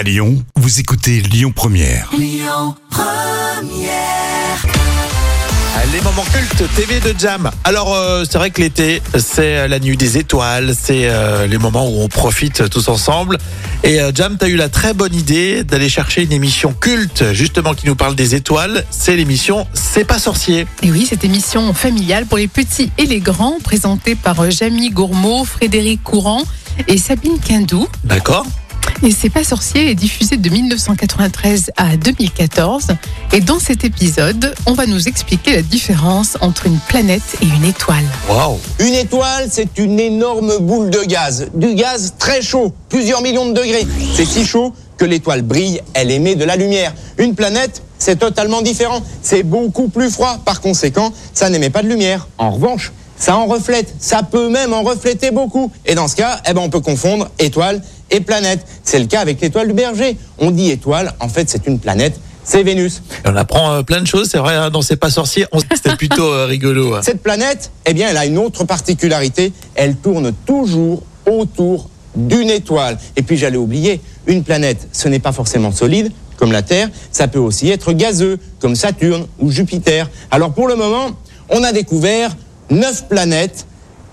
À Lyon, vous écoutez Lyon Première. Les moments cultes TV de Jam. Alors euh, c'est vrai que l'été, c'est euh, la nuit des étoiles, c'est euh, les moments où on profite tous ensemble. Et euh, Jam, t'as eu la très bonne idée d'aller chercher une émission culte, justement qui nous parle des étoiles. C'est l'émission C'est pas sorcier. Et oui, cette émission familiale pour les petits et les grands, présentée par Jamie Gourmaud, Frédéric Courant et Sabine Quindou. D'accord Et C'est pas sorcier est diffusé de 1993 à 2014. Et dans cet épisode, on va nous expliquer la différence entre une planète et une étoile. Waouh Une étoile, c'est une énorme boule de gaz. Du gaz très chaud, plusieurs millions de degrés. C'est si chaud que l'étoile brille, elle émet de la lumière. Une planète, c'est totalement différent. C'est beaucoup plus froid. Par conséquent, ça n'émet pas de lumière. En revanche, ça en reflète. Ça peut même en refléter beaucoup. Et dans ce cas, eh ben, on peut confondre étoile et planète. C'est le cas avec l'étoile du berger. On dit étoile, en fait, c'est une planète. C'est Vénus. Et On apprend euh, plein de choses, c'est vrai, hein, dans C'est pas sorcier, on- c'était plutôt euh, rigolo. hein. Cette planète, eh bien, elle a une autre particularité. Elle tourne toujours autour d'une étoile. Et puis, j'allais oublier, une planète, ce n'est pas forcément solide, comme la Terre. Ça peut aussi être gazeux, comme Saturne ou Jupiter. Alors, pour le moment, on a découvert neuf planètes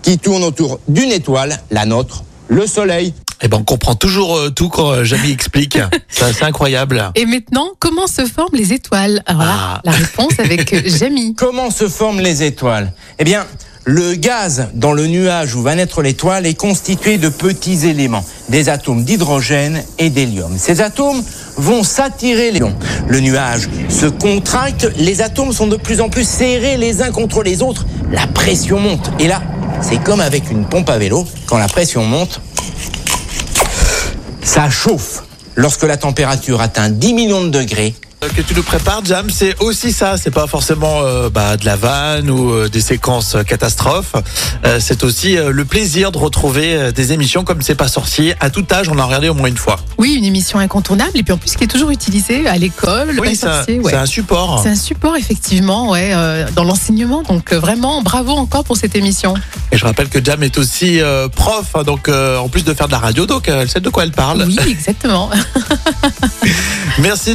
qui tournent autour d'une étoile, la nôtre, le Soleil. Et ben on comprend toujours euh, tout quand euh, Jamie explique. Ça, c'est incroyable. Et maintenant, comment se forment les étoiles? Alors là, Ah. la réponse avec euh, Jamie. Comment se forment les étoiles? Eh bien, le gaz dans le nuage où va naître l'étoile est constitué de petits éléments, des atomes d'hydrogène et d'hélium. Ces atomes vont s'attirer les longs. Le nuage se contracte, les atomes sont de plus en plus serrés les uns contre les autres, la pression monte. Et là, c'est comme avec une pompe à vélo, quand la pression monte, ça chauffe. Lorsque la température atteint 10 millions de degrés, Que tu nous prépares, Jam, c'est aussi ça. C'est pas forcément euh, bah, de la vanne ou euh, des séquences euh, catastrophes. Euh, c'est aussi euh, le plaisir de retrouver euh, des émissions comme C'est pas sorcier. À tout âge, on a regardé au moins une fois. Oui, une émission incontournable et puis en plus qui est toujours utilisée à l'école, le oui, c'est un, ouais. un support. C'est un support effectivement, ouais, euh, dans l'enseignement. Donc euh, vraiment, bravo encore pour cette émission. Et je rappelle que Jam est aussi euh, prof, hein, donc euh, en plus de faire de la radio, donc euh, elle sait de quoi elle parle. Oui, exactement. Merci.